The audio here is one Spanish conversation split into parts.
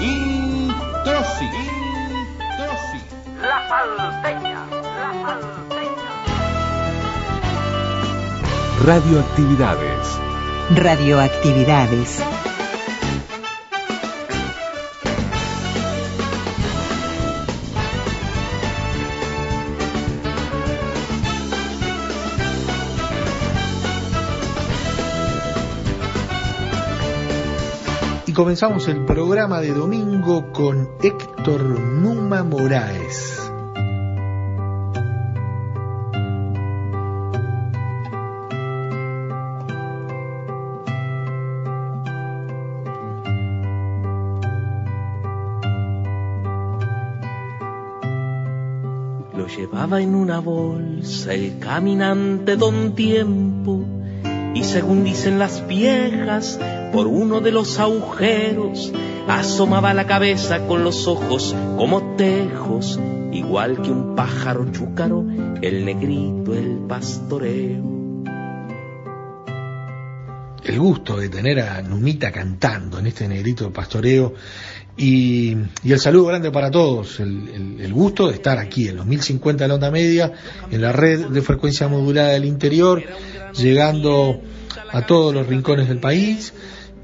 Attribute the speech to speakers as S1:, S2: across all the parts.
S1: Introsi.
S2: La salteña, la salteña.
S3: Radioactividades.
S4: Radioactividades.
S5: Comenzamos el programa de domingo con Héctor Numa Moraes.
S6: Lo llevaba en una bolsa el caminante don tiempo y según dicen las viejas, por uno de los agujeros asomaba la cabeza con los ojos como tejos, igual que un pájaro chúcaro, el negrito, el pastoreo.
S5: El gusto de tener a Numita cantando en este negrito pastoreo y, el saludo grande para todos, el, el- el gusto de estar aquí en los 1050 de la onda media, en la red de frecuencia modulada del interior, llegando a todos los rincones del país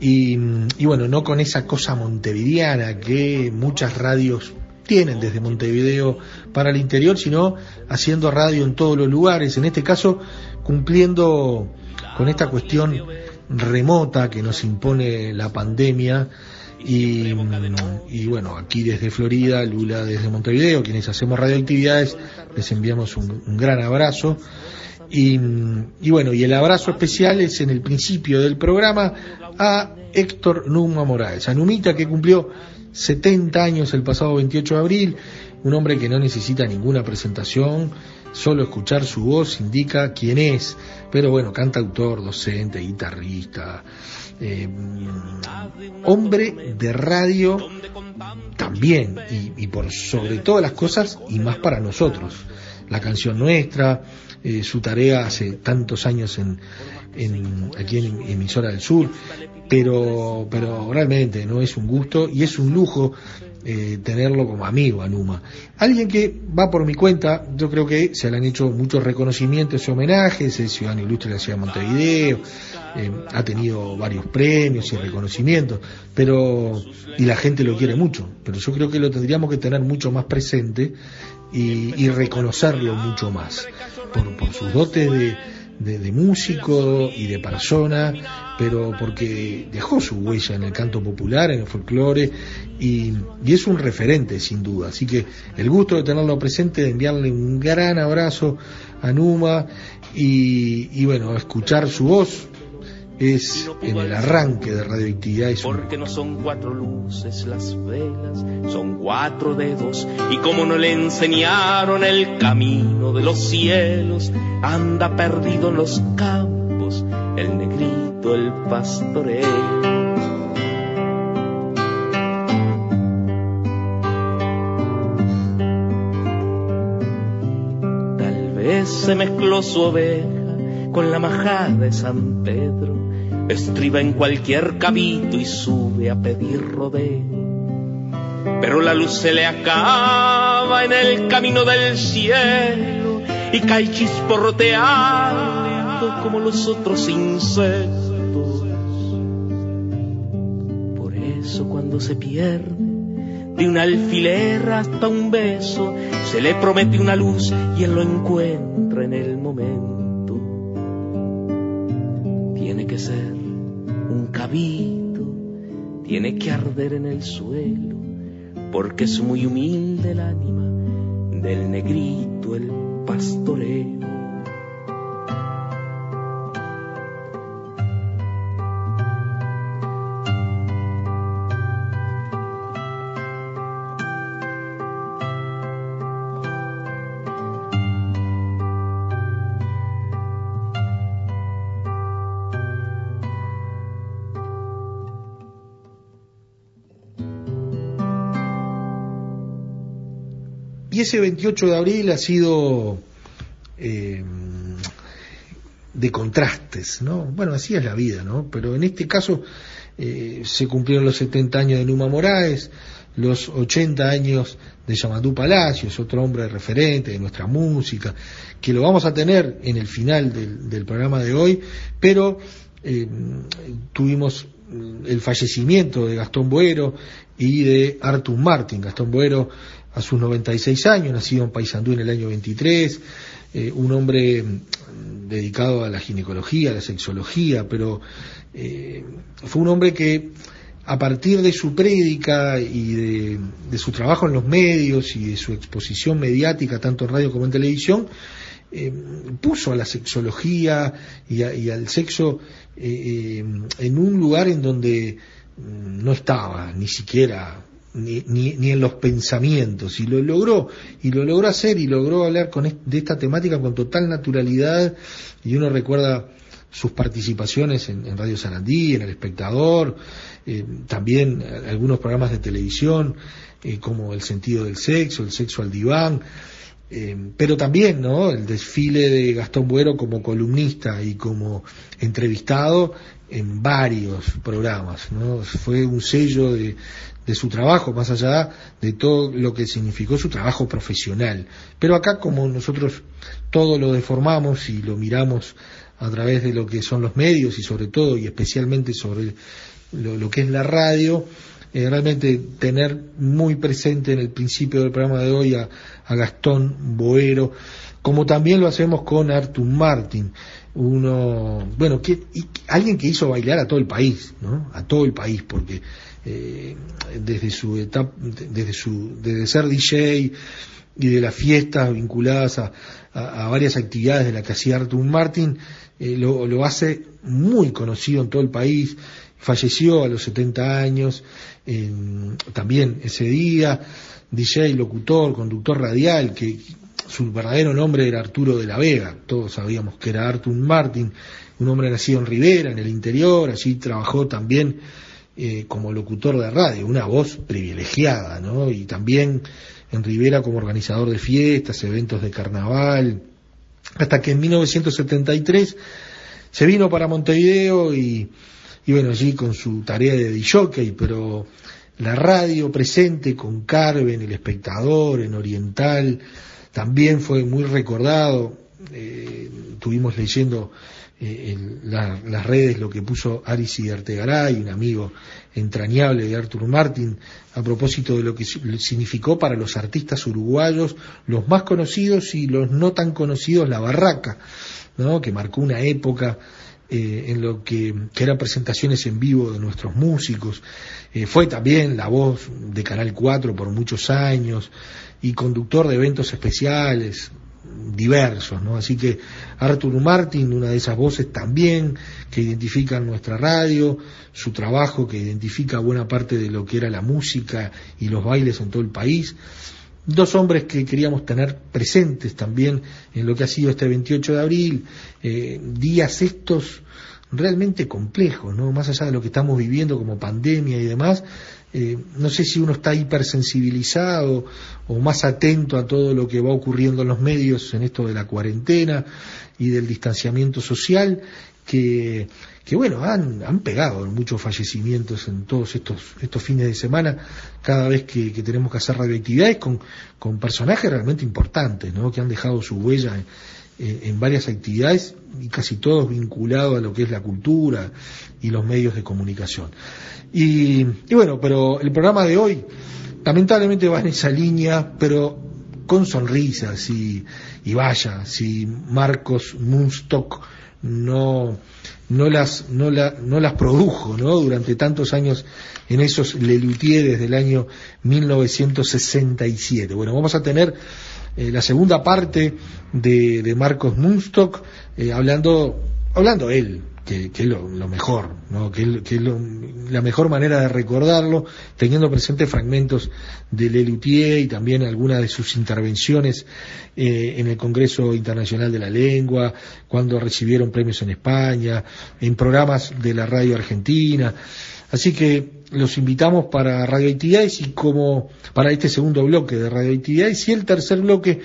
S5: y, y bueno, no con esa cosa montevideana que muchas radios tienen desde Montevideo para el interior, sino haciendo radio en todos los lugares, en este caso cumpliendo con esta cuestión remota que nos impone la pandemia y, y bueno, aquí desde Florida, Lula desde Montevideo, quienes hacemos radioactividades, les enviamos un, un gran abrazo. Y, bueno, y el abrazo especial es en el principio del programa a Héctor Numa Morales, a Numita que cumplió 70 años el pasado 28 de abril, un hombre que no necesita ninguna presentación, solo escuchar su voz indica quién es, pero bueno, cantautor, docente, guitarrista, eh, hombre de radio también, y, y por sobre todas las cosas, y más para nosotros, la canción nuestra, eh, su tarea hace tantos años en, en- aquí en Emisora del Sur, pero, pero realmente no es un gusto y es un lujo eh, tenerlo como amigo a Numa. Alguien que va por mi cuenta, yo creo que se le han hecho muchos reconocimientos y homenajes, es ciudadano ilustre de la ciudad de Montevideo, eh, ha tenido varios premios y reconocimientos, pero y la gente lo quiere mucho, pero yo creo que lo tendríamos que tener mucho más presente y, y reconocerlo mucho más por, por sus dotes de, de- de músico y de persona, pero porque dejó su huella en el canto popular, en el folclore, y, y es un referente sin duda. Así que el gusto de tenerlo presente, de enviarle un gran abrazo a Numa y, y bueno, escuchar su voz es en el arranque de radioactividad es
S6: Porque no son cuatro luces las velas, son cuatro dedos. Y como no le enseñaron el camino de los cielos, anda perdido en los campos el negrito, el pastoreo. Tal vez se mezcló su oveja con la majada de San Pedro, estriba en cualquier cabito y sube a pedir rodeo. Pero la luz se le acaba en el camino del cielo y cae chisporroteando como los otros insectos. Por eso cuando se pierde de un alfiler hasta un beso, se le promete una luz y él lo encuentra en el momento. Tiene que ser un cabito, tiene que arder en el suelo, porque es muy humilde el ánima del negrito, el pastoreo.
S5: Y ese 28 de abril ha sido eh, de contrastes, ¿no? Bueno, así es la vida, ¿no? Pero en este caso eh, se cumplieron los 70 años de Numa Moraes, los 80 años de Yamatú Palacios, otro hombre referente de nuestra música, que lo vamos a tener en el final del, programa de hoy, pero eh, tuvimos el fallecimiento de Gastón Buero y de Artur Martin. Gastón Buero a sus 96 años, nacido en Paysandú en el año 23, eh, un hombre dedicado a la ginecología, a la sexología, pero eh, fue un hombre que a partir de su prédica y de, de, su trabajo en los medios y de su exposición mediática, tanto en radio como en televisión, eh, puso a la sexología y, a, y al sexo eh, en un lugar en donde mm, no estaba ni siquiera ni, ni, ni, en los pensamientos. Y lo logró y lo logró hacer y logró hablar con de esta temática con total naturalidad. Y uno recuerda sus participaciones en, en Radio Sarandí, en El Espectador, eh, también algunos programas de televisión eh, como El sentido del sexo, El sexo al diván, eh, pero también ¿no? el desfile de Gastón Buero como columnista y como entrevistado en varios programas. ¿no? Fue un sello de, su trabajo, más allá de todo lo que significó su trabajo profesional. Pero acá como nosotros todo lo deformamos y lo miramos a través de lo que son los medios y sobre todo y especialmente sobre lo que es la radio, eh, realmente tener muy presente en el principio del programa de hoy a, Gastón Boero, como también lo hacemos con Artur Martin, uno, bueno, que, y, alguien que hizo bailar a todo el país, ¿no? A todo el país, porque eh, desde su etapa, desde su, desde ser DJ y de las fiestas vinculadas a, a, a varias actividades de la que hacía Artur Martin, eh, lo, lo hace muy conocido en todo el país, falleció a los 70 años, también ese día, DJ, locutor, conductor radial, que su verdadero nombre era Arturo de la Vega, todos sabíamos que era Artur Martin, un hombre nacido en Rivera, en el interior, allí trabajó también eh, como locutor de radio, una voz privilegiada, ¿no? Y también en Rivera como organizador de fiestas, eventos de carnaval, hasta que en 1973 se vino para Montevideo y, bueno, allí con su tarea de DJ, pero la radio presente con Carven, el espectador, en Oriental, también fue muy recordado, eh, estuvimos leyendo eh, en la, las redes lo que puso Arisi Artegaray, un amigo entrañable de Artur Martin, a propósito de lo que significó para los artistas uruguayos, los más conocidos y los no tan conocidos, La Barraca, ¿no? que marcó una época eh, en lo que, que eran presentaciones en vivo de nuestros músicos. Eh, fue también la voz de Canal 4 por muchos años y conductor de eventos especiales, diversos, ¿no? Así que Artur Martin, una de esas voces también que identifican nuestra radio, su trabajo que identifica buena parte de lo que era la música y los bailes en todo el país. Dos hombres que queríamos tener presentes también en lo que ha sido este 28 de abril, eh, días estos realmente complejos, ¿no? Más allá de lo que estamos viviendo como pandemia y demás, eh, no sé si uno está hipersensibilizado o más atento a todo lo que va ocurriendo en los medios en esto de la cuarentena y del distanciamiento social, que, que bueno, han, han pegado muchos fallecimientos en todos estos, estos fines de semana, cada vez que, tenemos que hacer radioactividades con, con personajes realmente importantes, ¿no? que han dejado su huella en, en varias actividades y casi todos vinculados a lo que es la cultura y los medios de comunicación. Y, y, bueno, pero el programa de hoy lamentablemente va en esa línea, pero con sonrisas y, y vaya, si Marcos Munstock no, no, las, no, la, no las produjo ¿no? durante tantos años en esos Lelutier desde el año 1967. Bueno, vamos a tener eh, la segunda parte de, de Marcos Munstock, eh, hablando hablando él, que, es lo, mejor, ¿no? que, es, la mejor manera de recordarlo, teniendo presentes fragmentos de Lelutier y también algunas de sus intervenciones eh, en el Congreso Internacional de la Lengua, cuando recibieron premios en España, en programas de la radio argentina. Así que los invitamos para Radio Actividades y como para este segundo bloque de Radio Actividades y el tercer bloque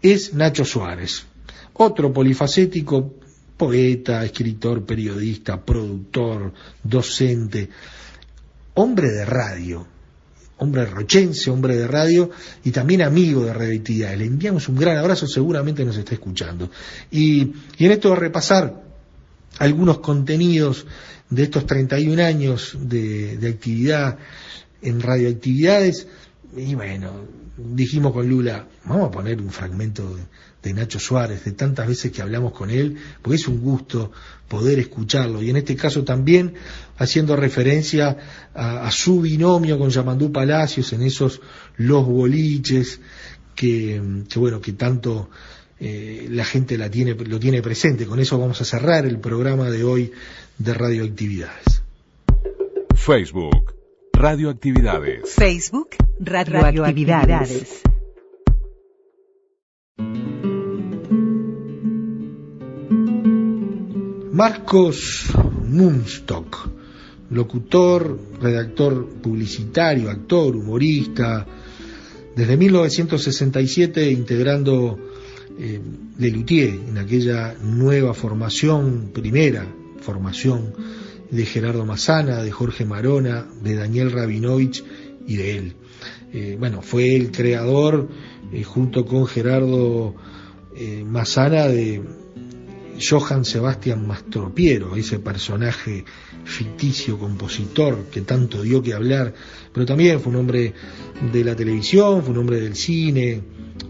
S5: es Nacho Suárez, otro polifacético poeta, escritor, periodista, productor, docente, hombre de radio, hombre rochense, hombre de radio y también amigo de Radioactividad. Le enviamos un gran abrazo, seguramente nos está escuchando. Y, en esto de repasar algunos contenidos de estos 31 años de actividad en radioactividades, y bueno, dijimos con Lula, vamos a poner un fragmento de, Nacho Suárez, de tantas veces que hablamos con él, porque es un gusto poder escucharlo. Y en este caso también haciendo referencia a, su binomio con Yamandú Palacios en esos los boliches que, bueno, que tanto eh, la gente la tiene, lo tiene presente. Con eso vamos a cerrar el programa de hoy de radioactividades.
S3: Facebook Radioactividades.
S4: Facebook Radioactividades.
S5: Marcos Munstock, locutor, redactor publicitario, actor, humorista, desde 1967 integrando eh, Lelutier en aquella nueva formación, primera formación de Gerardo Massana, de Jorge Marona, de Daniel Rabinovich y de él. Eh, bueno, fue el creador, eh, junto con Gerardo eh, Massana, de Johann Sebastian Mastropiero, ese personaje ficticio, compositor que tanto dio que hablar, pero también fue un hombre de la televisión, fue un hombre del cine,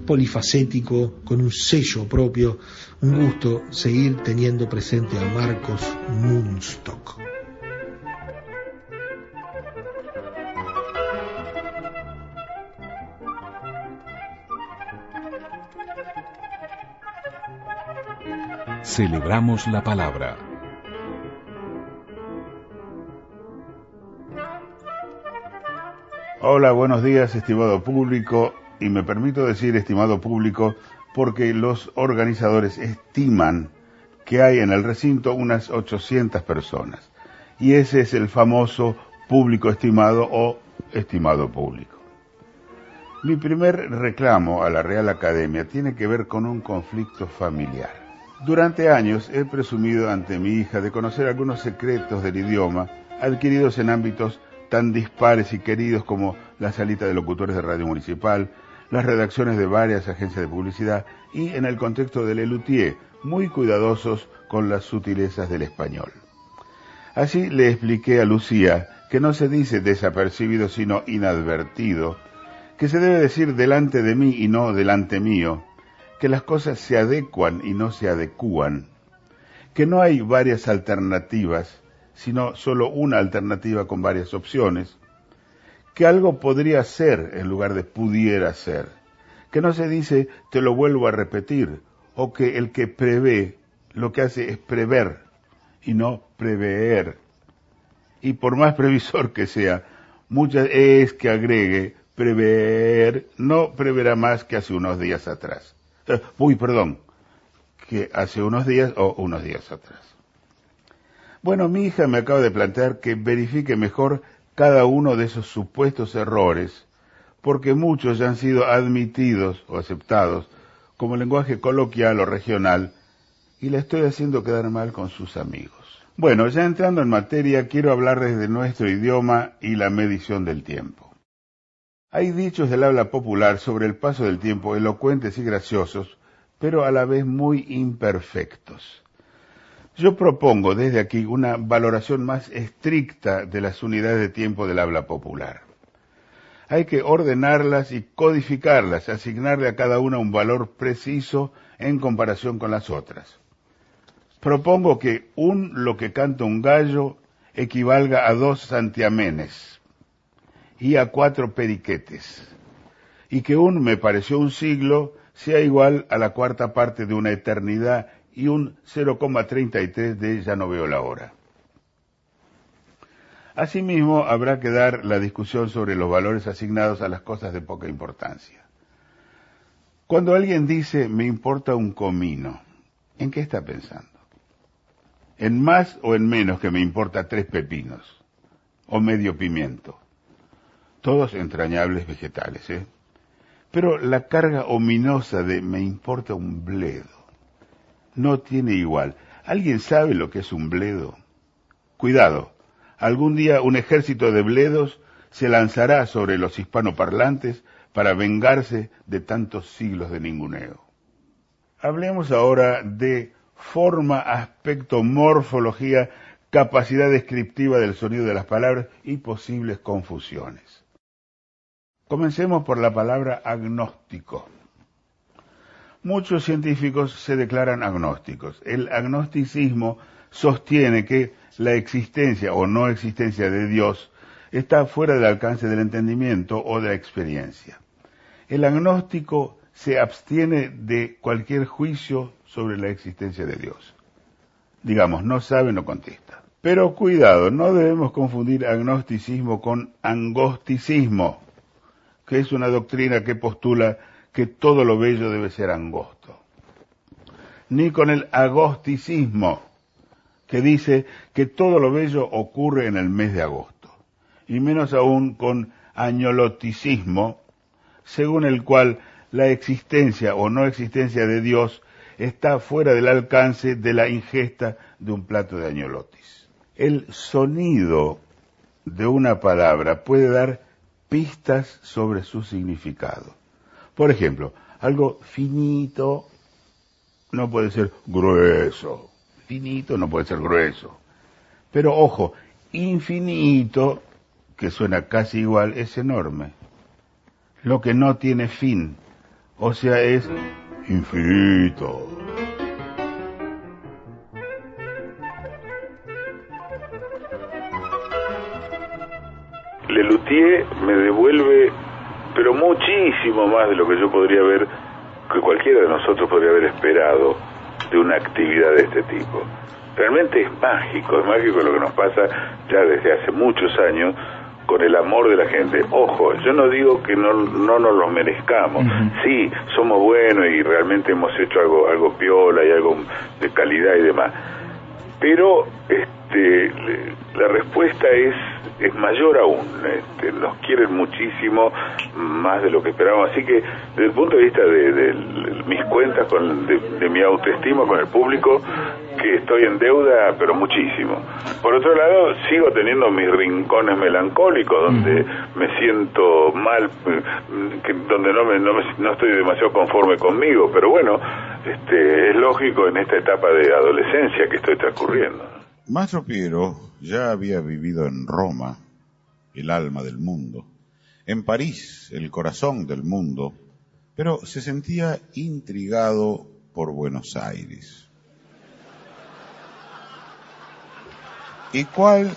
S5: polifacético, con un sello propio, un gusto seguir teniendo presente a Marcos Munstock.
S3: Celebramos la palabra.
S7: Hola, buenos días, estimado público, y me permito decir estimado público porque los organizadores estiman que hay en el recinto unas 800 personas, y ese es el famoso público estimado o estimado público. Mi primer reclamo a la Real Academia tiene que ver con un conflicto familiar. Durante años he presumido ante mi hija de conocer algunos secretos del idioma adquiridos en ámbitos tan dispares y queridos como la salita de locutores de radio municipal, las redacciones de varias agencias de publicidad y en el contexto del Elutier, muy cuidadosos con las sutilezas del español. Así le expliqué a Lucía que no se dice desapercibido sino inadvertido, que se debe decir delante de mí y no delante mío, que las cosas se adecuan y no se adecúan, que no hay varias alternativas, sino solo una alternativa con varias opciones, que algo podría ser en lugar de pudiera ser, que no se dice te lo vuelvo a repetir, o que el que prevé lo que hace es prever y no prever. Y por más previsor que sea, muchas es que agregue prever, no preverá más que hace unos días atrás. Uy, perdón, que hace unos días o unos días atrás. Bueno, mi hija me acaba de plantear que verifique mejor cada uno de esos supuestos errores, porque muchos ya han sido admitidos o aceptados como lenguaje coloquial o regional, y la estoy haciendo quedar mal con sus amigos. Bueno, ya entrando en materia, quiero hablarles de nuestro idioma y la medición del tiempo. Hay dichos del habla popular sobre el paso del tiempo elocuentes y graciosos, pero a la vez muy imperfectos. Yo propongo desde aquí una valoración más estricta de las unidades de tiempo del habla popular. Hay que ordenarlas y codificarlas, asignarle a cada una un valor preciso en comparación con las otras. Propongo que un lo que canta un gallo equivalga a dos santiamenes y a cuatro periquetes, y que un me pareció un siglo sea igual a la cuarta parte de una eternidad y un 0,33 de ya no veo la hora. Asimismo, habrá que dar la discusión sobre los valores asignados a las cosas de poca importancia. Cuando alguien dice me importa un comino, ¿en qué está pensando? ¿En más o en menos que me importa tres pepinos? ¿O medio pimiento? Todos entrañables vegetales, ¿eh? Pero la carga ominosa de me importa un bledo no tiene igual. ¿Alguien sabe lo que es un bledo? Cuidado, algún día un ejército de bledos se lanzará sobre los hispanoparlantes para vengarse de tantos siglos de ninguneo. Hablemos ahora de forma, aspecto, morfología, capacidad descriptiva del sonido de las palabras y posibles confusiones. Comencemos por la palabra agnóstico. Muchos científicos se declaran agnósticos. El agnosticismo sostiene que la existencia o no existencia de Dios está fuera del alcance del entendimiento o de la experiencia. El agnóstico se abstiene de cualquier juicio sobre la existencia de Dios. Digamos, no sabe, no contesta. Pero cuidado, no debemos confundir agnosticismo con angosticismo, que es una doctrina que postula que todo lo bello debe ser angosto. Ni con el agosticismo, que dice que todo lo bello ocurre en el mes de agosto. Y menos aún con añoloticismo, según el cual la existencia o no existencia de Dios está fuera del alcance de la ingesta de un plato de añolotis. El sonido de una palabra puede dar pistas sobre su significado. Por ejemplo, algo finito no puede ser grueso. Finito no puede ser grueso. Pero ojo, infinito, que suena casi igual, es enorme. Lo que no tiene fin, o sea, es infinito. Lelutier me devuelve, pero muchísimo más de lo que yo podría haber, que cualquiera de nosotros podría haber esperado de una actividad de este tipo. Realmente es mágico, es mágico lo que nos pasa ya desde hace muchos años con el amor de la gente. Ojo, yo no digo que no, no nos lo merezcamos. Sí, somos buenos y realmente hemos hecho algo, algo piola y algo de calidad y demás. Pero este, la respuesta es es mayor aún. Este, nos quieren muchísimo más de lo que esperábamos. Así que, desde el punto de vista de, mis cuentas, con, de, mi autoestima con el público, que estoy en deuda, pero muchísimo. Por otro lado, sigo teniendo mis rincones melancólicos, donde me siento mal, que, donde no, me, no, me, no estoy demasiado conforme conmigo. Pero bueno, este, es lógico en esta etapa de adolescencia que estoy transcurriendo. Mastro Piero ya había vivido en Roma, el alma del mundo, en París, el corazón del mundo, pero se sentía intrigado por Buenos Aires. ¿Y cuál?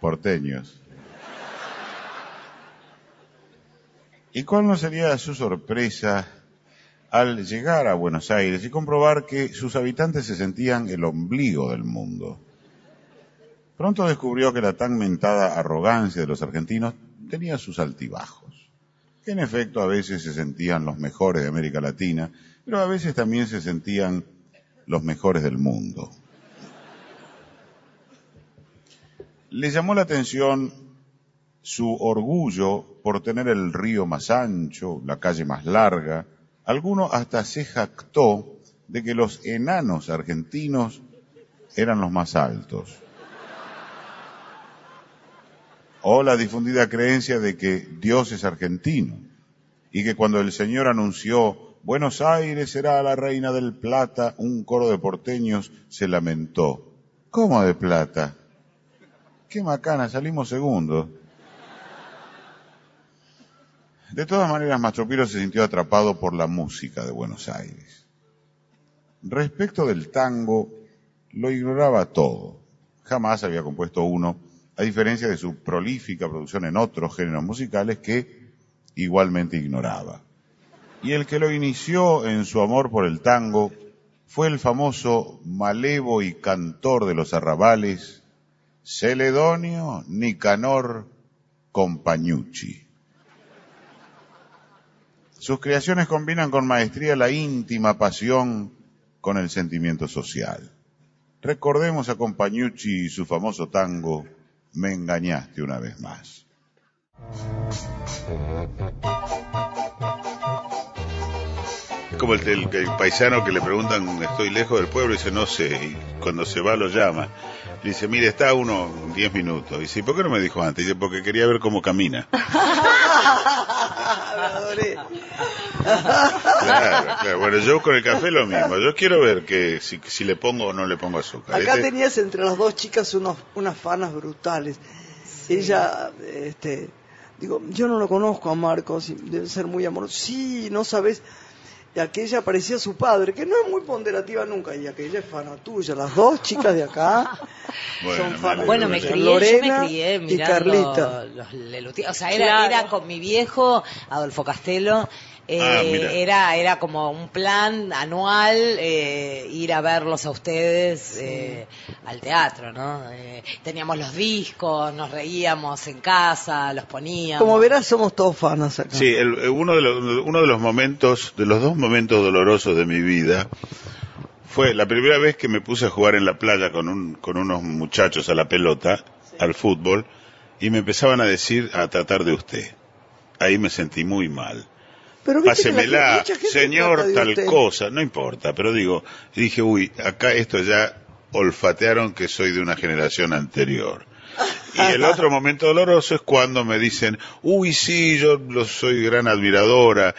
S7: Porteños. ¿Y cuál no sería su sorpresa al llegar a Buenos Aires y comprobar que sus habitantes se sentían el ombligo del mundo? Pronto descubrió que la tan mentada arrogancia de los argentinos tenía sus altibajos, que en efecto a veces se sentían los mejores de América Latina, pero a veces también se sentían los mejores del mundo. Le llamó la atención su orgullo por tener el río más ancho, la calle más larga. Alguno hasta se jactó de que los enanos argentinos eran los más altos. O la difundida creencia de que Dios es argentino y que cuando el Señor anunció Buenos Aires será la reina del plata, un coro de porteños se lamentó. ¿Cómo de plata? Qué macana, salimos segundos. De todas maneras, Mastro se sintió atrapado por la música de Buenos Aires. Respecto del tango, lo ignoraba todo. Jamás había compuesto uno a diferencia de su prolífica producción en otros géneros musicales que igualmente ignoraba. Y el que lo inició en su amor por el tango fue el famoso malevo y cantor de los arrabales, Celedonio Nicanor Compagnucci. Sus creaciones combinan con maestría la íntima pasión con el sentimiento social. Recordemos a Compagnucci y su famoso tango Me engañaste una vez más. Como el, el- el paisano que le preguntan, estoy lejos del pueblo, y dice, no sé, y cuando se va lo llama. Le dice, mire, está a uno 10 minutos. Y dice, ¿por qué no me dijo antes? Dice, porque quería ver cómo camina. Claro, claro. Bueno, yo con el café lo mismo. Yo quiero ver que si, si le pongo o no le pongo azúcar.
S8: Acá
S7: Este-
S8: tenías entre las dos chicas unos, unas fanas brutales. Ella, este, digo, yo no lo conozco a Marcos, y debe ser muy amoroso. Sí, no sabes. Y aquella parecía su padre, que no es muy ponderativa nunca, y aquella es fana tuya. Las dos chicas de acá son fanas
S9: Bueno, me crié,
S8: Lorena
S9: yo me crié
S8: y Carlita.
S9: los. O sea, era,
S8: Claro.
S9: era con mi viejo, Adolfo Castelo, eh,
S7: Ah,
S9: era, era como un plan anual eh, ir a verlos a ustedes eh, al teatro, ¿no? Eh, teníamos los discos, nos reíamos en casa, los poníamos.
S8: Como verás, somos todos fanas acá.
S7: Sí, el- eh, uno, de los, uno de los momentos, de los dos momentos dolorosos de mi vida, fue la primera vez que me puse a jugar en la playa con, un, con unos muchachos a la pelota, al fútbol, y me empezaban a decir, a tratar de usted. Ahí me sentí muy mal.
S8: Pero viste que la gente-
S7: Pásemela,
S8: mucha gente
S7: señor,
S8: trata de
S7: tal
S8: usted.
S7: cosa, no importa, pero digo, dije, uy, acá esto ya olfatearon que soy de una generación anterior. Y el otro momento doloroso es cuando me dicen, uy, sí, yo lo soy gran admiradora.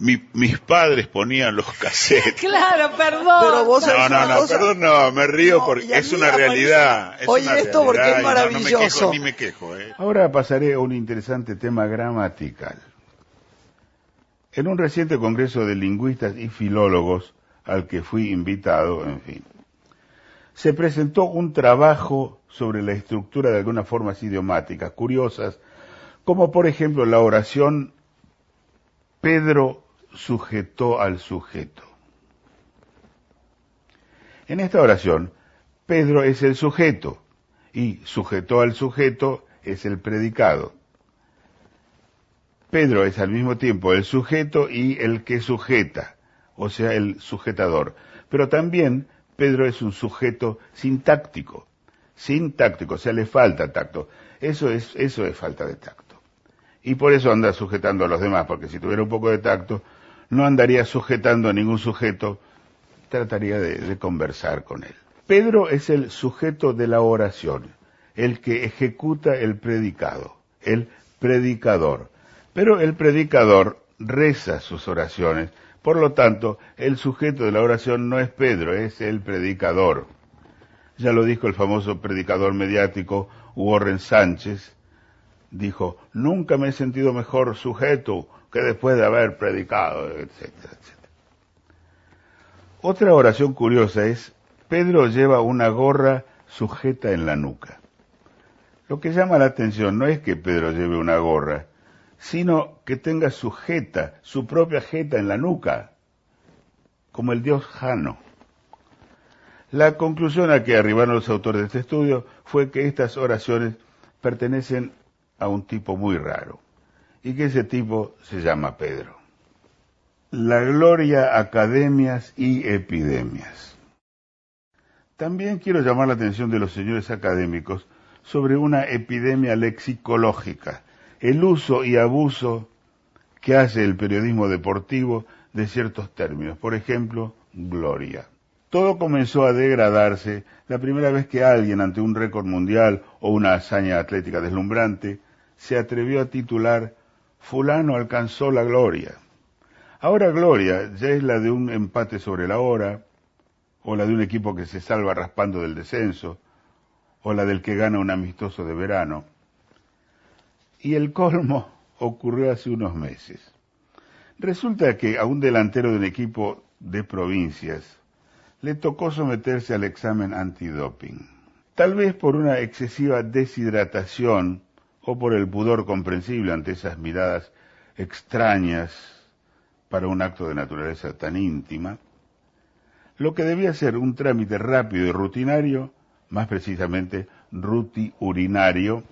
S7: Mi- mis padres ponían los cassettes.
S9: Claro, perdón.
S8: Pero vos
S7: No, no, no,
S8: cosa.
S7: perdón, no, me río
S8: No,
S7: porque es una realidad. es
S8: Oye,
S7: una
S8: esto porque es
S7: no- no me
S8: maravilloso.
S7: quejo, ni me quejo, ¿eh? Ahora pasaré a un interesante tema gramatical. En un reciente congreso de lingüistas y filólogos al que fui invitado, en fin, se presentó un trabajo sobre la estructura de algunas formas idiomáticas curiosas, como por ejemplo la oración Pedro sujetó al sujeto. En esta oración, Pedro es el sujeto y sujetó al sujeto es el predicado. Pedro es al mismo tiempo el sujeto y el que sujeta, o sea, el sujetador. Pero también Pedro es un sujeto sintáctico, sintáctico, o sea, le falta tacto. Eso es, eso es falta de tacto. Y por eso anda sujetando a los demás, porque si tuviera un poco de tacto, no andaría sujetando a ningún sujeto, trataría de, de conversar con él. Pedro es el sujeto de la oración, el que ejecuta el predicado, el predicador. Pero el predicador reza sus oraciones, por lo tanto, el sujeto de la oración no es Pedro, es el predicador. Ya lo dijo el famoso predicador mediático Warren Sánchez, dijo, nunca me he sentido mejor sujeto que después de haber predicado, etcétera, etcétera. Otra oración curiosa es, Pedro lleva una gorra sujeta en la nuca. Lo que llama la atención no es que Pedro lleve una gorra, sino que tenga sujeta, su propia jeta en la nuca, como el dios Jano. La conclusión a que arribaron los autores de este estudio fue que estas oraciones pertenecen a un tipo muy raro, y que ese tipo se llama Pedro. La gloria, academias y epidemias. También quiero llamar la atención de los señores académicos sobre una epidemia lexicológica, el uso y abuso que hace el periodismo deportivo de ciertos términos. Por ejemplo, gloria. Todo comenzó a degradarse la primera vez que alguien ante un récord mundial o una hazaña atlética deslumbrante se atrevió a titular fulano alcanzó la gloria. Ahora gloria ya es la de un empate sobre la hora, o la de un equipo que se salva raspando del descenso, o la del que gana un amistoso de verano. Y el colmo ocurrió hace unos meses. Resulta que a un delantero de un equipo de provincias le tocó someterse al examen antidoping. Tal vez por una excesiva deshidratación o por el pudor comprensible ante esas miradas extrañas para un acto de naturaleza tan íntima, lo que debía ser un trámite rápido y rutinario, más precisamente ruti-urinario,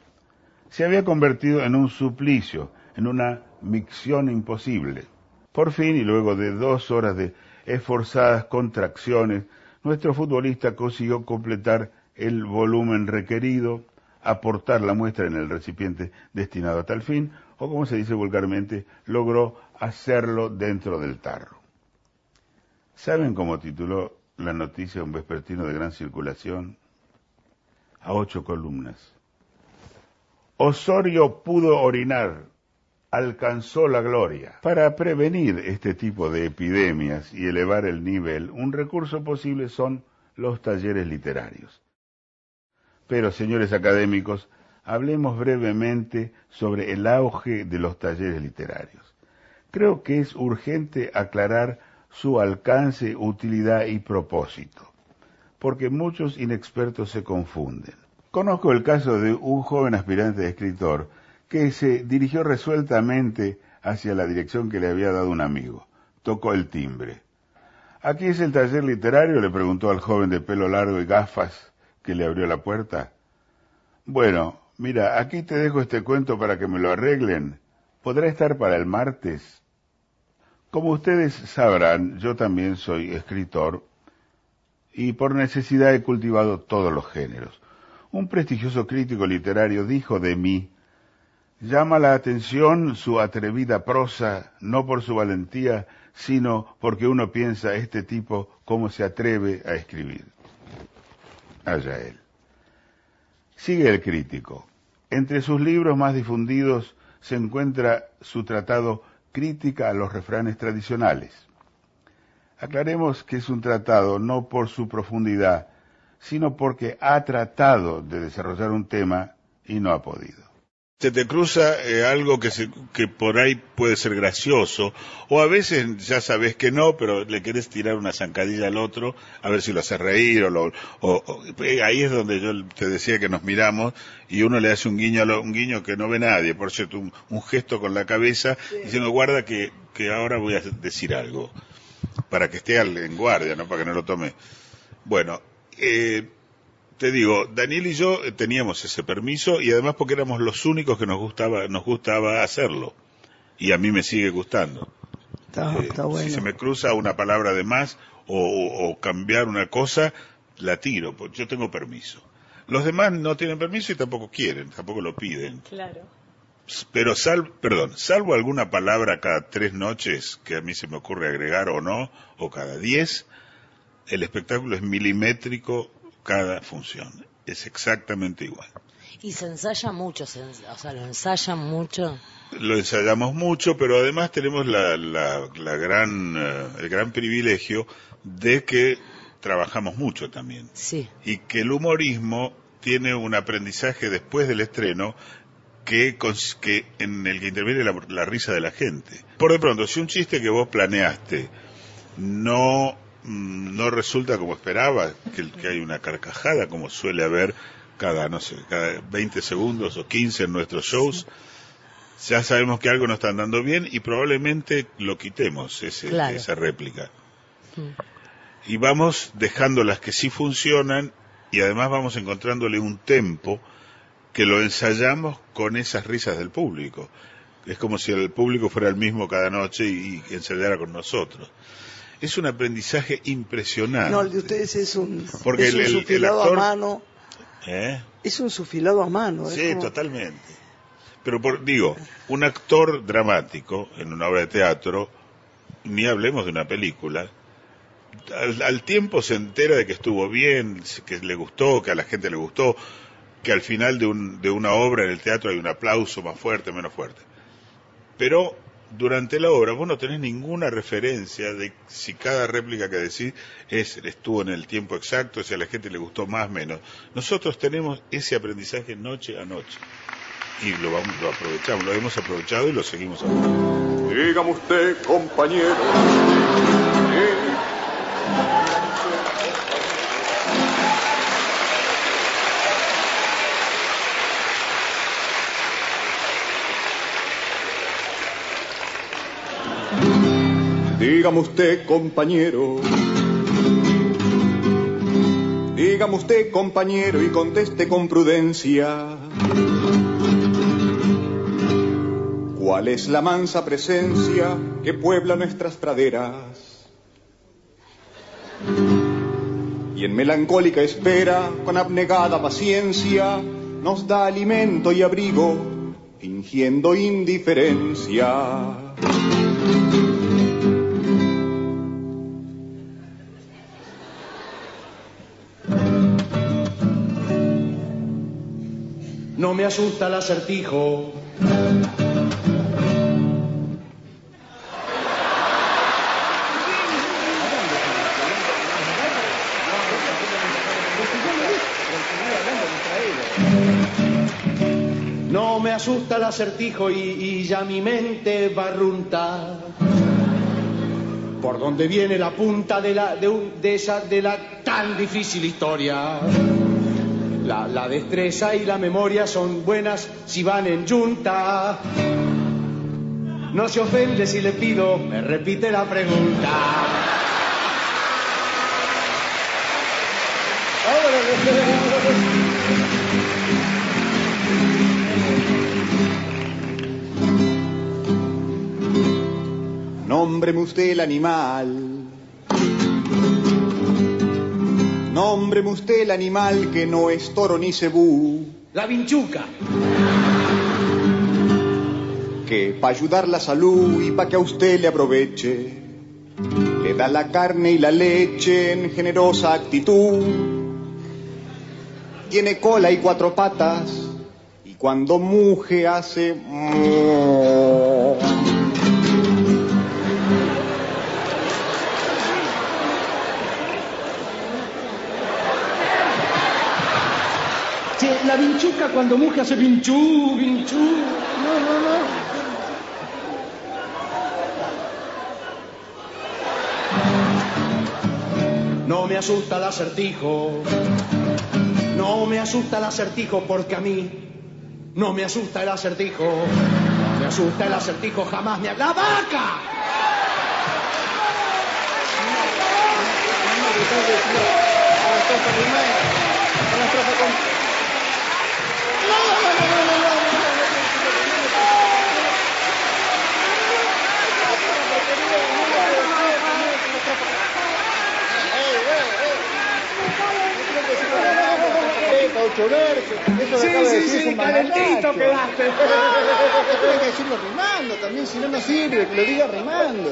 S7: se había convertido en un suplicio, en una micción imposible. Por fin, y luego de dos horas de esforzadas contracciones, nuestro futbolista consiguió completar el volumen requerido, aportar la muestra en el recipiente destinado a tal fin, o como se dice vulgarmente, logró hacerlo dentro del tarro. ¿Saben cómo tituló la noticia un vespertino de gran circulación? A ocho columnas. Osorio pudo orinar, alcanzó la gloria. Para prevenir este tipo de epidemias y elevar el nivel, un recurso posible son los talleres literarios. Pero, señores académicos, hablemos brevemente sobre el auge de los talleres literarios. Creo que es urgente aclarar su alcance, utilidad y propósito, porque muchos inexpertos se confunden. Conozco el caso de un joven aspirante escritor que se dirigió resueltamente hacia la dirección que le había dado un amigo. Tocó el timbre. ¿Aquí es el taller literario? le preguntó al joven de pelo largo y gafas que le abrió la puerta. Bueno, mira, aquí te dejo este cuento para que me lo arreglen. ¿Podrá estar para el martes? Como ustedes sabrán, yo también soy escritor y por necesidad he cultivado todos los géneros. Un prestigioso crítico literario dijo de mí, llama la atención su atrevida prosa, no por su valentía, sino porque uno piensa este tipo cómo se atreve a escribir. Allá él. Sigue el crítico. Entre sus libros más difundidos se encuentra su tratado Crítica a los refranes tradicionales. Aclaremos que es un tratado no por su profundidad, sino porque ha tratado de desarrollar un tema y no ha podido
S10: se te cruza eh, algo que, que por ahí puede ser gracioso, o a veces ya sabes que no, pero le querés tirar una zancadilla al otro, a ver si lo hace reír, o, lo, o, eh, ahí es donde yo te decía que nos miramos, y uno le hace un guiño, un guiño que no ve nadie, por cierto, un, gesto con la cabeza, diciendo, guarda que, que ahora voy a decir algo, para que esté en guardia, ¿no? Para que no lo tome. Bueno, eh, te digo, Daniel y yo eh, teníamos ese permiso y además porque éramos los únicos que nos gustaba, nos gustaba hacerlo. Y a mí me sigue gustando.
S8: Está, eh, bueno.
S10: Si se me cruza una palabra de más o, cambiar una cosa, la tiro, porque yo tengo permiso. Los demás no tienen permiso y tampoco quieren, tampoco lo piden.
S9: Claro.
S10: Pero sal, perdón, salvo alguna palabra cada tres noches que a mí se me ocurre agregar o no, o cada diez, el espectáculo es milimétrico cada función. Es exactamente igual.
S9: ¿Y se ensaya mucho? o sea, ¿lo ensayan mucho?
S10: Lo ensayamos mucho, pero además tenemos la, la, gran, eh, el gran privilegio de que trabajamos mucho también.
S9: Sí.
S10: Y que el humorismo tiene un aprendizaje después del estreno que, que en el que interviene la, la, risa de la gente. Por de pronto, si un chiste que vos planeaste no no resulta como esperaba, que, que, hay una carcajada como suele haber cada, no sé, cada 20 segundos o 15 en nuestros shows, ya sabemos que algo no está andando bien y probablemente lo quitemos, ese, esa réplica. Mm. Y vamos dejando las que sí funcionan y además vamos encontrándole un tempo que lo ensayamos con esas risas del público. Es como si el público fuera el mismo cada noche y, y ensayara con nosotros es un aprendizaje impresionante.
S8: No, el de ustedes es un, Porque un sufilado a mano. ¿Eh? Es un sufilado a mano.
S10: Sí, totalmente. Pero por, digo, un actor dramático en una obra de teatro, ni hablemos de una película, al, tiempo se entera de que estuvo bien, que le gustó, que a la gente le gustó, que al final de, un, de una obra en el teatro hay un aplauso más fuerte, menos fuerte. Pero durante la obra vos no tenés ninguna referencia de si cada réplica que decís es, estuvo en el tiempo exacto, si a la gente le gustó más o menos. Nosotros tenemos ese aprendizaje noche a noche y lo, vamos, lo aprovechamos, lo hemos aprovechado y lo seguimos aprovechando.
S11: Dígame usted, compañero. Dígame usted, compañero. Dígame usted, compañero, y conteste con prudencia. ¿Cuál es la mansa presencia que puebla nuestras praderas? Y en melancólica espera, con abnegada paciencia, nos da alimento y abrigo, fingiendo indiferencia.
S12: No me asusta el acertijo. No me asusta el acertijo y, ya mi mente barrunta. ¿Por dónde viene la punta de, la, de, un- de esa, de la tan difícil historia? La, destreza y la memoria son buenas si van en junta. No se ofende si le pido, me repite la pregunta.
S11: Nómbreme usted el animal. Nómbreme usted el animal que no es toro ni cebú.
S12: La vinchuca.
S11: Que para ayudar la salud y para que a usted le aproveche, le da la carne y la leche en generosa actitud. Tiene cola y cuatro patas y cuando muge hace...
S12: Vinchuca cuando muge hace vinchú, vinchú. No, no, no. No me asusta el acertijo. No me asusta el acertijo porque a mí no me asusta el acertijo. No me asusta el acertijo, jamás me... ¡La vaca!
S13: Ocho versos, eso
S12: Sí, sí,
S13: decir
S12: sí, calentito quedaste.
S13: Tiene que decirlo rimando también, si no, no sirve, que lo diga rimando.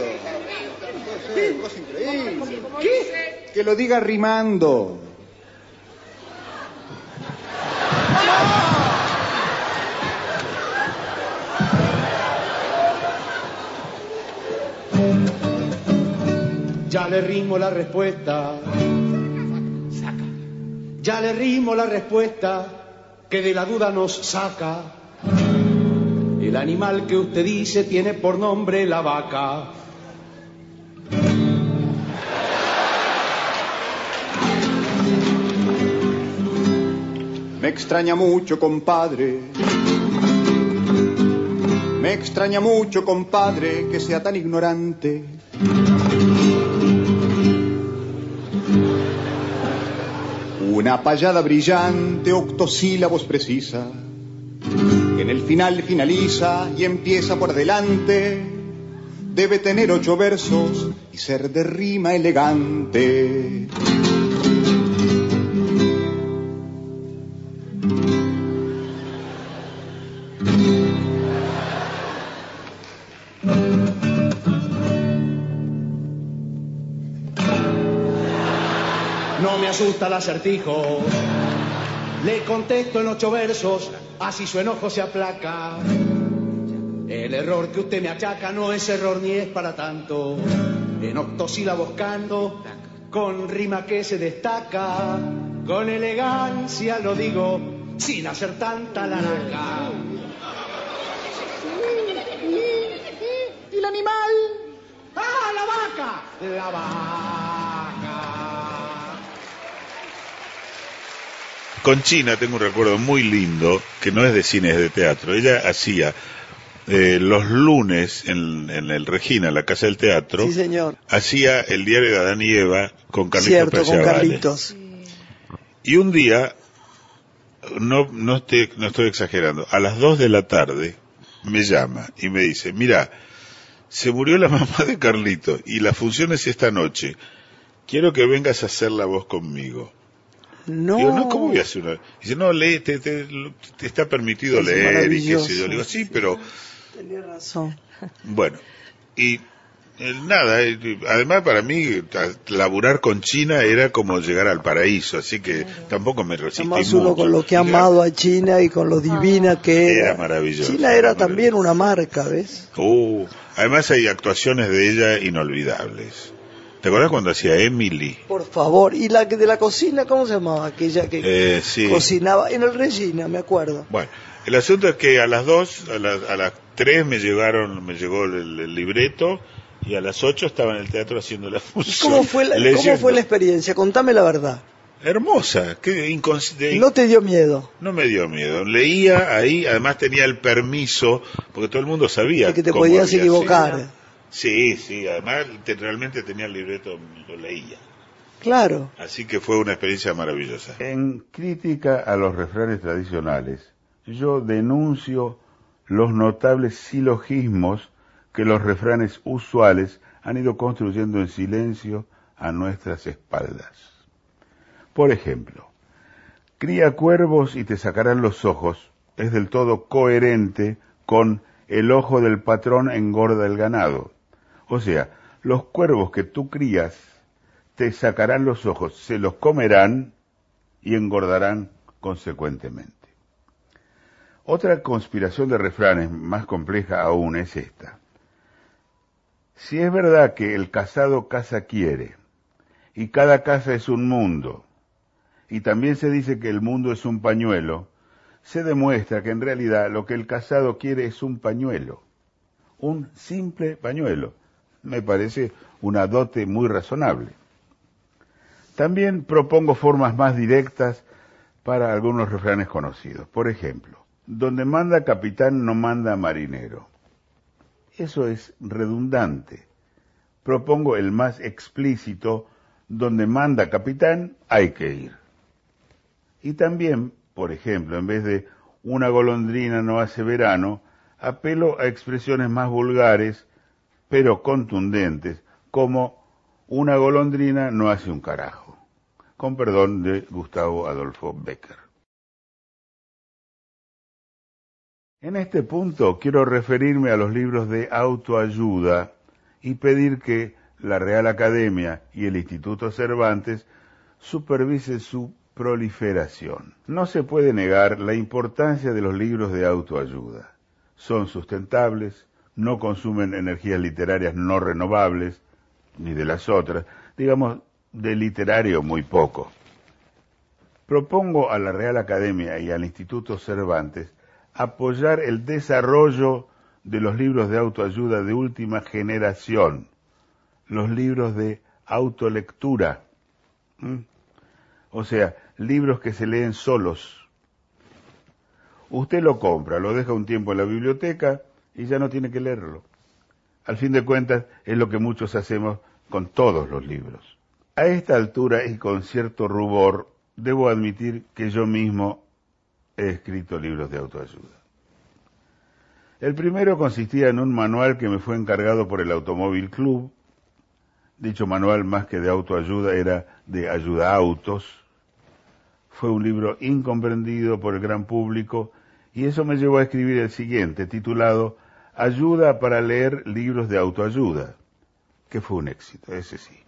S13: Cosa increíble.
S12: ¿Qué?
S11: Que lo diga rimando.
S12: Ya le rimo la respuesta. Ya le rimo la respuesta que de la duda nos saca. El animal que usted dice tiene por nombre la vaca.
S11: Me extraña mucho, compadre. Me extraña mucho, compadre, que sea tan ignorante. Una payada brillante, octosílabos precisa, que en el final finaliza y empieza por delante. Debe tener ocho versos y ser de rima elegante.
S12: No me asusta el acertijo. Le contesto en ocho versos, así su enojo se aplaca. El error que usted me achaca no es error ni es para tanto. En octosílabos canto, con rima que se destaca, con elegancia lo digo, sin hacer tanta laranja.
S13: ¿Y el animal?
S12: ¡Ah, la vaca! La vaca.
S10: Con China tengo un recuerdo muy lindo, que no es de cine, es de teatro. Ella hacía eh, los lunes en, en el Regina, la Casa del Teatro,
S8: Sí, señor.
S10: hacía el diario de Adán y Eva con Carlitos
S8: Cierto, con. Carlitos.
S10: Y un día, no, no, estoy, no estoy exagerando, a las 2 de la tarde me llama y me dice, mira, se murió la mamá de Carlito y la función es esta noche. Quiero que vengas a hacer la voz conmigo.
S8: No.
S10: Digo, no, ¿cómo voy a hacer una? Dice, no, lee, te, te- te está permitido
S8: Es
S10: leer y qué sé yo. Le digo, sí, pero
S8: Tenía razón.
S10: bueno, y eh, nada, eh, además para mí laburar con China era como llegar al paraíso, así que tampoco me resistí
S8: Además
S10: mucho.
S8: uno con lo que ha amado a China y con lo divina que era.
S10: Era maravilloso.
S8: China era también una marca, ¿ves?
S10: Uh, además hay actuaciones de ella inolvidables. ¿Te acuerdas cuando hacía Emily?
S8: Por favor. ¿Y la de la cocina, cómo se llamaba? Aquella que
S10: Eh, sí.
S8: cocinaba en el Regina, me acuerdo.
S10: Bueno, el asunto es que a las dos, a, las- a las tres me llegaron, me llegó el, el libreto y a las ocho estaba en el teatro haciendo la función.
S8: ¿Cómo fue la, ¿cómo fue la experiencia? Contame la verdad.
S10: Hermosa, que
S8: ¿No te dio miedo?
S10: No me dio miedo. Leía ahí, además tenía el permiso, porque todo el mundo sabía.
S8: De que te podías equivocar.
S10: sido. Sí, sí, además te- realmente tenía el libreto, lo leía.
S8: Claro.
S10: Así que fue una experiencia maravillosa.
S7: En crítica a los refranes tradicionales, yo denuncio los notables silogismos que los refranes usuales han ido construyendo en silencio a nuestras espaldas. Por ejemplo, cría cuervos y te sacarán los ojos es del todo coherente con el ojo del patrón engorda el ganado. O sea, los cuervos que tú crías te sacarán los ojos, se los comerán y engordarán consecuentemente. Otra conspiración de refranes más compleja aún es esta. Si es verdad que el casado casa quiere, y cada casa es un mundo, y también se dice que el mundo es un pañuelo, se demuestra que en realidad lo que el casado quiere es un pañuelo, un simple pañuelo. Me parece una dote muy razonable. También propongo formas más directas para algunos refranes conocidos. Por ejemplo, donde manda capitán no manda marinero. Eso es redundante. Propongo el más explícito, donde manda capitán hay que ir. Y también, por ejemplo, en vez de una golondrina no hace verano, apelo a expresiones más vulgares, pero contundentes, como una golondrina no hace un carajo. Con perdón de Gustavo Adolfo Becker. En este punto quiero referirme a los libros de autoayuda y pedir que la Real Academia y el Instituto Cervantes supervisen su proliferación. No se puede negar la importancia de los libros de autoayuda. Son sustentables, no consumen energías literarias no renovables, ni de las otras, digamos, de literario muy poco. Propongo a la Real Academia y al Instituto Cervantes apoyar el desarrollo de los libros de autoayuda de última generación, los libros de autolectura, o sea, libros que se leen solos. Usted lo compra, lo deja un tiempo en la biblioteca y ya no tiene que leerlo. Al fin de cuentas, es lo que muchos hacemos con todos los libros. A esta altura y con cierto rubor, debo admitir que yo mismo he escrito libros de autoayuda. El primero consistía en un manual que me fue encargado por el Automóvil Club. Dicho manual, más que de autoayuda, era de ayuda a autos. Fue un libro incomprendido por el gran público y eso me llevó a escribir el siguiente, titulado Ayuda para leer libros de autoayuda, que fue un éxito, ese sí.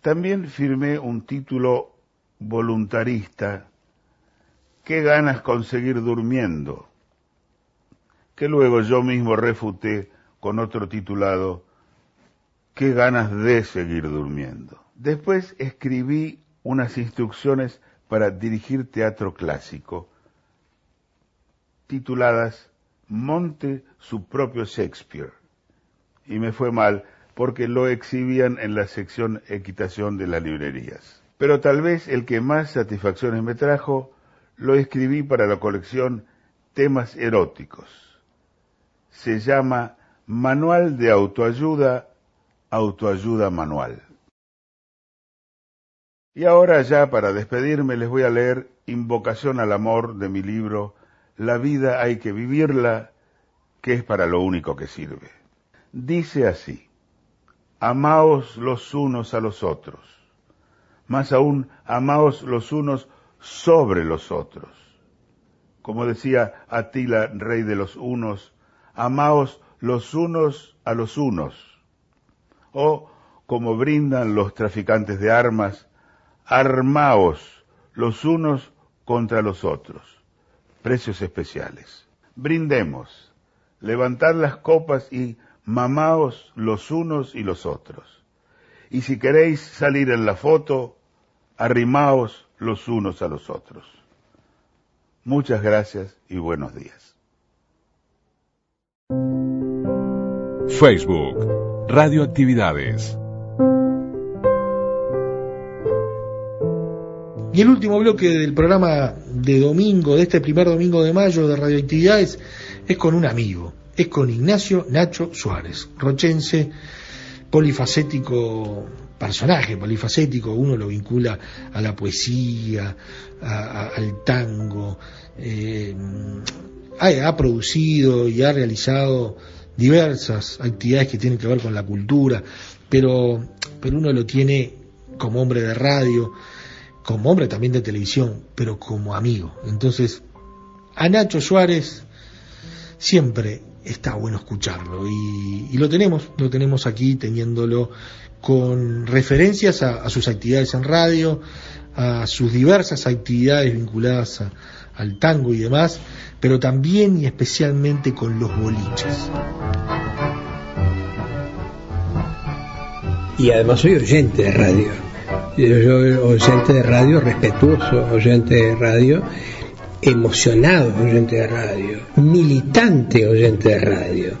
S7: También firmé un título voluntarista, ¿Qué ganas conseguir durmiendo? que luego yo mismo refuté con otro titulado ¿Qué ganas de seguir durmiendo? Después escribí unas instrucciones para dirigir teatro clásico, tituladas Monte su propio Shakespeare. Y me fue mal porque lo exhibían en la sección equitación de las librerías. Pero tal vez el que más satisfacciones me trajo lo escribí para la colección Temas eróticos se llama Manual de Autoayuda, Autoayuda Manual. Y ahora ya para despedirme les voy a leer Invocación al Amor de mi libro La vida hay que vivirla, que es para lo único que sirve. Dice así, amaos los unos a los otros, más aún amaos los unos sobre los otros. Como decía Atila, rey de los unos, amaos los unos a los unos. O como brindan los traficantes de armas, armaos los unos contra los otros. Precios especiales. Brindemos, levantad las copas y mamaos los unos y los otros. Y si queréis salir en la foto, arrimaos los unos a los otros. Muchas gracias y buenos días.
S3: Facebook, Radioactividades.
S5: Y el último bloque del programa de domingo, de este primer domingo de mayo de Radioactividades, es con un amigo, es con Ignacio Nacho Suárez, rochense, polifacético personaje, polifacético, uno lo vincula a la poesía, al tango, eh, ha, producido y ha realizado diversas actividades que tienen que ver con la cultura, pero, pero uno lo tiene como hombre de radio, como hombre también de televisión, pero como amigo. Entonces, a Nacho Suárez siempre está bueno escucharlo y, lo tenemos, lo tenemos aquí teniéndolo con referencias a, sus actividades en radio, a sus diversas actividades vinculadas al tango y demás, pero también y especialmente con los boliches.
S14: Y además soy oyente de radio yo oyente de radio, respetuoso oyente de radio, emocionado oyente de radio, militante oyente de radio,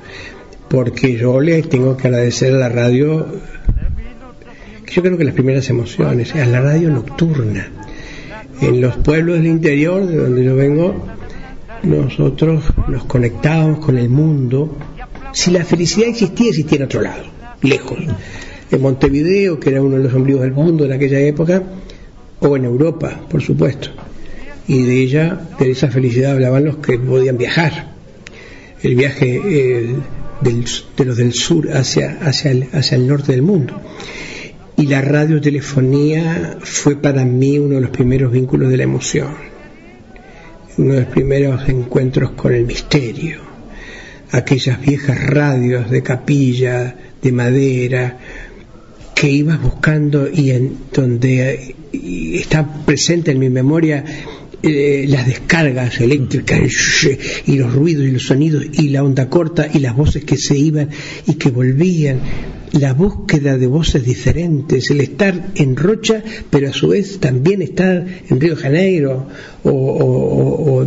S14: porque yo le tengo que agradecer a la radio, yo creo que las primeras emociones, a la radio nocturna. En los pueblos del interior, de donde yo vengo, nosotros nos conectábamos con el mundo. Si la felicidad existía, existía en otro lado, lejos en Montevideo, que era uno de los ombligos del mundo en aquella época, o en Europa, por supuesto. Y de ella, de esa felicidad hablaban los que podían viajar. El viaje de los del sur hacia, hacia, el, hacia el norte del mundo. Y la radiotelefonía fue para mí uno de los primeros vínculos de la emoción, uno de los primeros encuentros con el misterio. Aquellas viejas radios de capilla, de madera, que ibas buscando y en donde está presente en mi memoria eh, las descargas eléctricas y los ruidos y los sonidos y la onda corta y las voces que se iban y que volvían, la búsqueda de voces diferentes, el estar en Rocha, pero a su vez también estar en Río Janeiro o,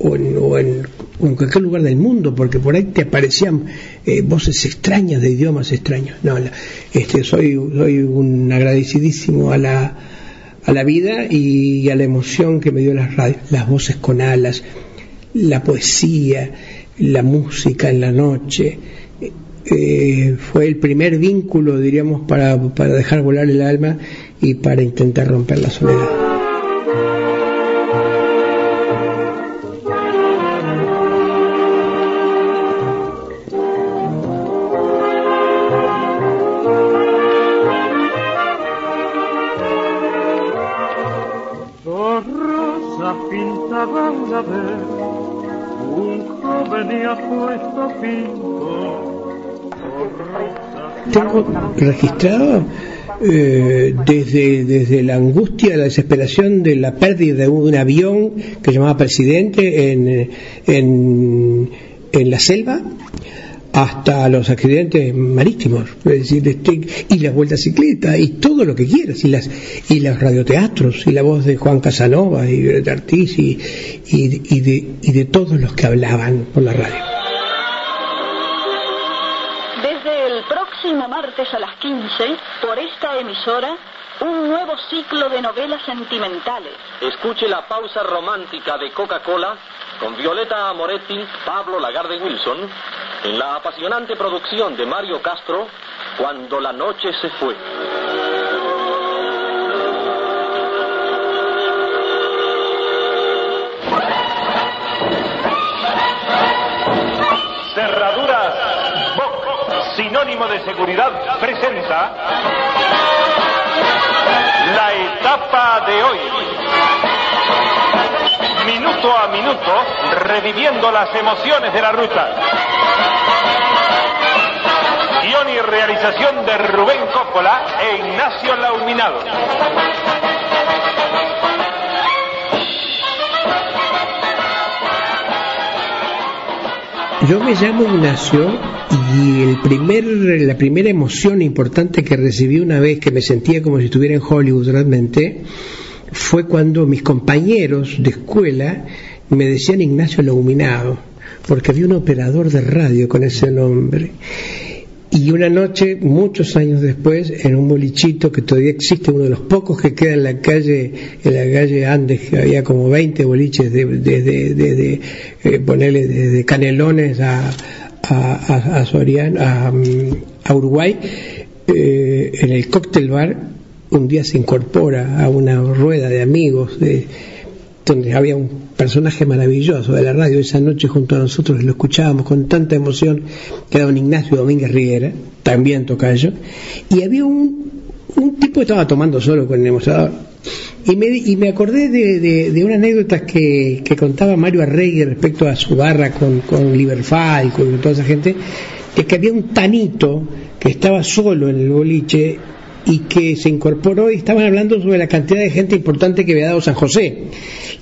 S14: o en, cualquier lugar del mundo, porque por ahí te aparecían eh, voces extrañas de idiomas extraños. No, este, soy, soy un agradecidísimo a la, a la vida y a la emoción que me dio las las voces con alas, la poesía, la música en la noche. Eh, fue el primer vínculo, diríamos, para, para dejar volar el alma y para intentar romper la soledad. Tengo registrado eh, desde, desde la angustia, la desesperación de la pérdida de un avión que llamaba presidente en, en, en la selva, hasta los accidentes marítimos, es decir, este, y las vueltas cicletas, y todo lo que quieras, y las y los radioteatros, y la voz de Juan Casanova, y de Artis, y, y, de, y de todos los que hablaban por la radio.
S15: A las 15, por esta emisora, un nuevo ciclo de novelas sentimentales.
S16: Escuche la pausa romántica de Coca-Cola con Violeta Amoretti, Pablo Lagarde Wilson en la apasionante producción de Mario Castro, Cuando la noche se fue.
S17: De seguridad, presenta la etapa de hoy. Minuto a minuto, reviviendo las emociones de la ruta. Guión y realización de Rubén Coppola e Ignacio Lauminado.
S14: Yo me llamo Ignacio y el primer, la primera emoción importante que recibí una vez que me sentía como si estuviera en Hollywood realmente fue cuando mis compañeros de escuela me decían Ignacio Lauminado, porque había un operador de radio con ese nombre. Y una noche, muchos años después, en un bolichito que todavía existe, uno de los pocos que queda en la calle, en la calle Andes, que había como 20 boliches desde, de, eh, ponerle desde Canelones a, a, a, a, Uruguay, eh, en el cóctel bar, un día se incorpora a una rueda de amigos de, donde había un personaje maravilloso de la radio esa noche junto a nosotros lo escuchábamos con tanta emoción que era don Ignacio Domínguez Rivera también tocayo y había un, un tipo que estaba tomando solo con el demostrador y me, y me acordé de, de, de una anécdota que, que, contaba Mario Arregui respecto a su barra con, con Liberfal y con toda esa gente, es que había un tanito que estaba solo en el boliche y que se incorporó y estaban hablando sobre la cantidad de gente importante que había dado San José.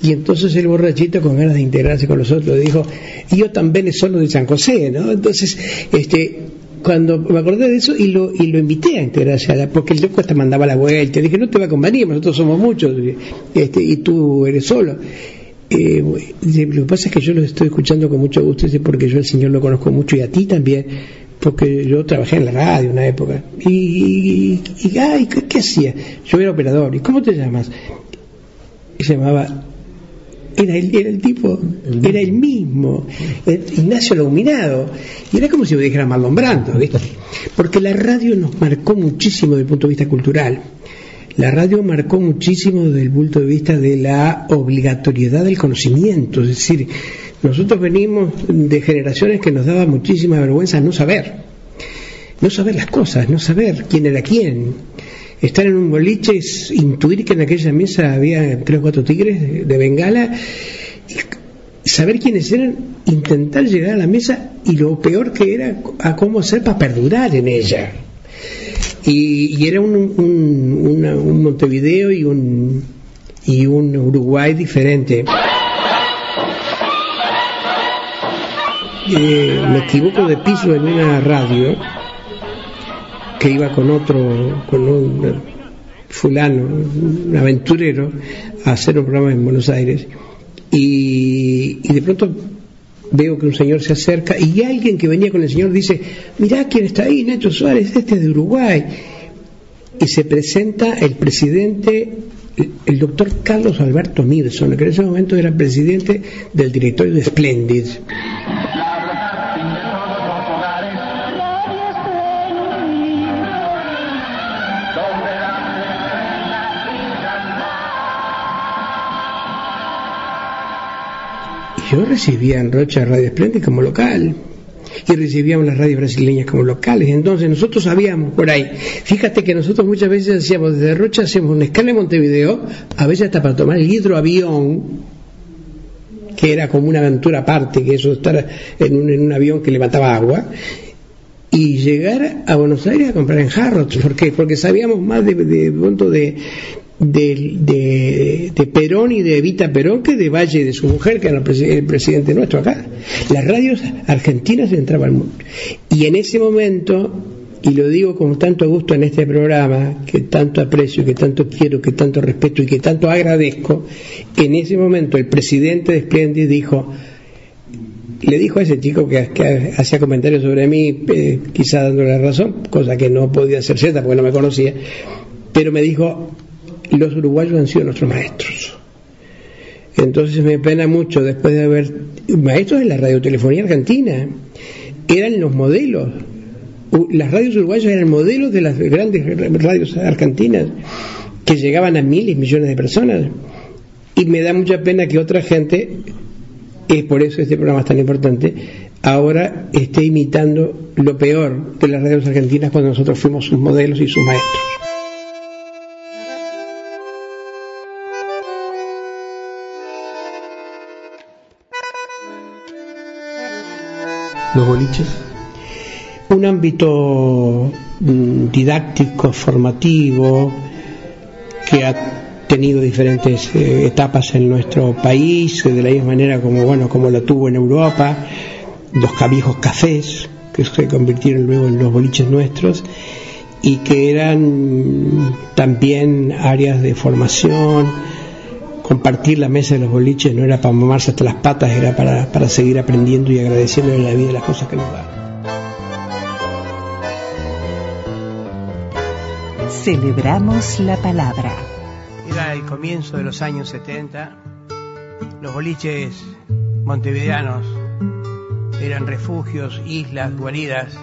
S14: Y entonces el borrachito, con ganas de integrarse con nosotros, dijo, yo también solo de San José, ¿no? Entonces, este, cuando me acordé de eso y lo, y lo invité a integrarse a la, porque el loco hasta mandaba la vuelta, dije, no te va a convenir, nosotros somos muchos, este, y tú eres solo. Eh, lo que pasa es que yo lo estoy escuchando con mucho gusto, porque yo al Señor lo conozco mucho y a ti también, porque yo trabajé en la radio una época. Y, y, y ay, ¿qué, ¿qué, hacía? Yo era operador. ¿Y cómo te llamas? Y se llamaba. Era el, era el tipo, el era el mismo, Ignacio Lauminado. Y era como si me dijera Marlon Brando, ¿viste? Porque la radio nos marcó muchísimo desde el punto de vista cultural. La radio marcó muchísimo desde el punto de vista de la obligatoriedad del conocimiento, es decir, nosotros venimos de generaciones que nos daba muchísima vergüenza no saber, no saber las cosas, no saber quién era quién. Estar en un boliche es intuir que en aquella mesa había tres o cuatro tigres de bengala, saber quiénes eran, intentar llegar a la mesa y lo peor que era a cómo hacer para perdurar en ella. Y, y era un, un, un Montevideo y un, y un Uruguay diferente. Eh, me equivoco de piso en una radio que iba con otro, con un fulano, un aventurero, a hacer un programa en Buenos Aires. Y, de pronto veo que un señor se acerca y alguien que venía con el señor dice, mirá quién está ahí, Nacho Suárez, este es de Uruguay. Y se presenta el presidente, el doctor Carlos Alberto Mirson, que en ese momento era presidente del directorio de Splendid. Yo recibía en Rocha Radio Esplendid como local y recibíamos las radios brasileñas como locales. Entonces nosotros sabíamos por ahí. Fíjate que nosotros muchas veces hacíamos desde Rocha, hacíamos una escala en Montevideo, a veces hasta para tomar el hidroavión, que era como una aventura aparte, que eso estar en un, en un avión que levantaba agua, y llegar a Buenos Aires a comprar en Harrods. Porque sabíamos más de, de, de, de de, Perón y de Evita Perón que de Valle de su mujer, que era el presidente nuestro acá. Las radios argentinas entraban mucho. Y en ese momento, y lo digo con tanto gusto en este programa, que tanto aprecio, que tanto quiero, que tanto respeto y que tanto agradezco, en ese momento el presidente de Splendid dijo, le dijo a ese chico que, que hacía comentarios sobre mí, eh, quizá dándole la razón, cosa que no podía ser cierta porque no me conocía, pero me dijo, los uruguayos han sido nuestros maestros. Entonces me pena mucho después de haber maestros en la radiotelefonía argentina. eran los modelos. Las radios uruguayas eran modelos de las grandes radios argentinas que llegaban a miles, millones de personas. Y me da mucha pena que otra gente, es por eso este programa es tan importante, ahora esté imitando lo peor de las radios argentinas cuando nosotros fuimos sus modelos y sus maestros.
S5: Los boliches.
S14: Un ámbito mm, didáctico, formativo, que ha tenido diferentes eh, etapas en nuestro país, de la misma manera como bueno como lo tuvo en Europa, los cabijos cafés que se convirtieron luego en los boliches nuestros y que eran también áreas de formación. Compartir la mesa de los boliches no era para mamarse hasta las patas, era para, para seguir aprendiendo y agradeciendo en la vida las cosas que nos dan.
S4: Celebramos la palabra.
S18: Era el comienzo de los años 70. Los boliches montevideanos eran refugios, islas, guaridas,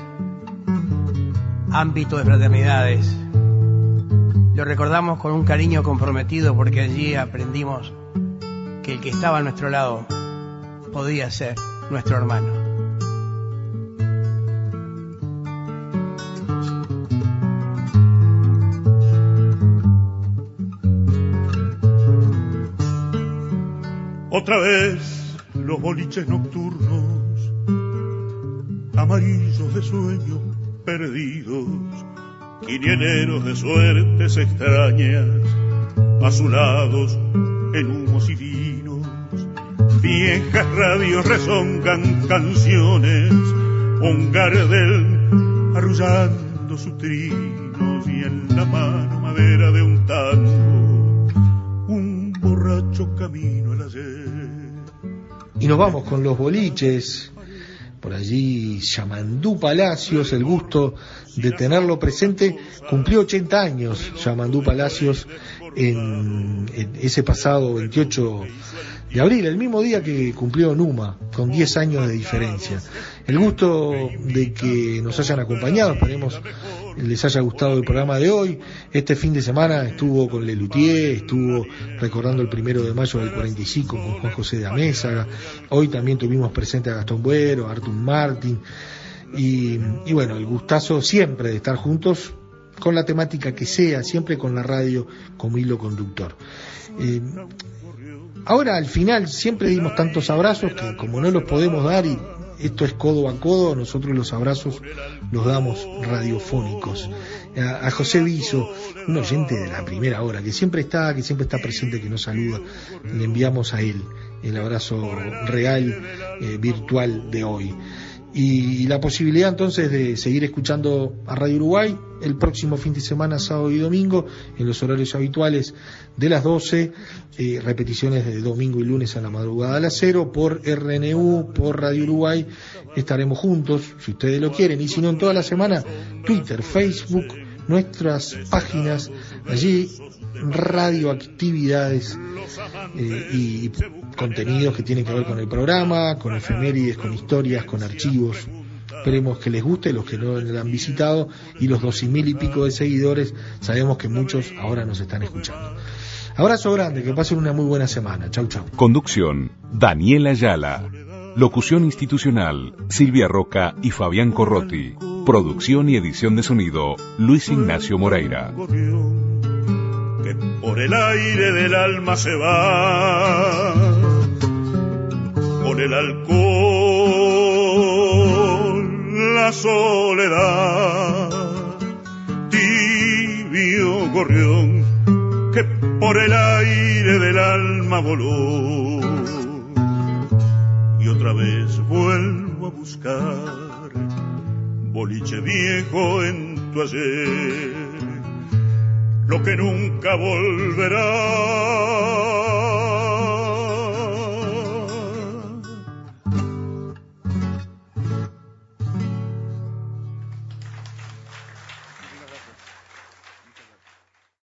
S18: ámbito de fraternidades. Lo recordamos con un cariño comprometido porque allí aprendimos que el que estaba a nuestro lado podía ser nuestro hermano.
S19: Otra vez los boliches nocturnos, amarillos de sueño perdidos, quinieneros de suertes extrañas, azulados en humos y vinos, viejas radios rezongan canciones, un gardel arrullando sus trinos y en la mano madera de un tango, un borracho camino el ayer.
S5: Y nos vamos con los boliches. Allí Yamandú Palacios, el gusto de tenerlo presente, cumplió 80 años Yamandú Palacios en, ese pasado 28 de abril, el mismo día que cumplió Numa, con 10 años de diferencia. El gusto de que nos hayan acompañado, esperemos les haya gustado el programa de hoy. Este fin de semana estuvo con Lelutier, estuvo recordando el primero de mayo del 45 con Juan José de Amézaga. Hoy también tuvimos presente a Gastón Buero, a Artur Martin. Y, y bueno, el gustazo siempre de estar juntos con la temática que sea, siempre con la radio como hilo conductor. Eh, ahora al final siempre dimos tantos abrazos que como no los podemos dar y esto es codo a codo, nosotros los abrazos los damos radiofónicos. A, José Viso, un oyente de la primera hora, que siempre está, que siempre está presente, que nos saluda, le enviamos a él el abrazo real, eh, virtual de hoy y la posibilidad entonces de seguir escuchando a Radio Uruguay el próximo fin de semana, sábado y domingo, en los horarios habituales de las 12, eh, repeticiones de domingo y lunes a la madrugada a las 0, por RNU, por Radio Uruguay, estaremos juntos, si ustedes lo quieren, y si no en toda la semana, Twitter, Facebook, nuestras páginas, allí radioactividades eh, y contenidos que tienen que ver con el programa, con efemérides, con historias, con archivos. Esperemos que les guste, los que no lo han visitado y los doce mil y pico de seguidores, sabemos que muchos ahora nos están escuchando. Abrazo grande, que pasen una muy buena semana. Chau, chau.
S3: Conducción, Daniela Ayala. Locución institucional, Silvia Roca y Fabián Corrotti. Producción y edición de sonido, Luis Ignacio Moreira.
S19: Que por el aire del alma se va, con el alcohol, la soledad, tibio gorrión, que por el aire del alma voló y otra vez vuelvo a buscar boliche viejo en tu ayer, lo que nunca volverá.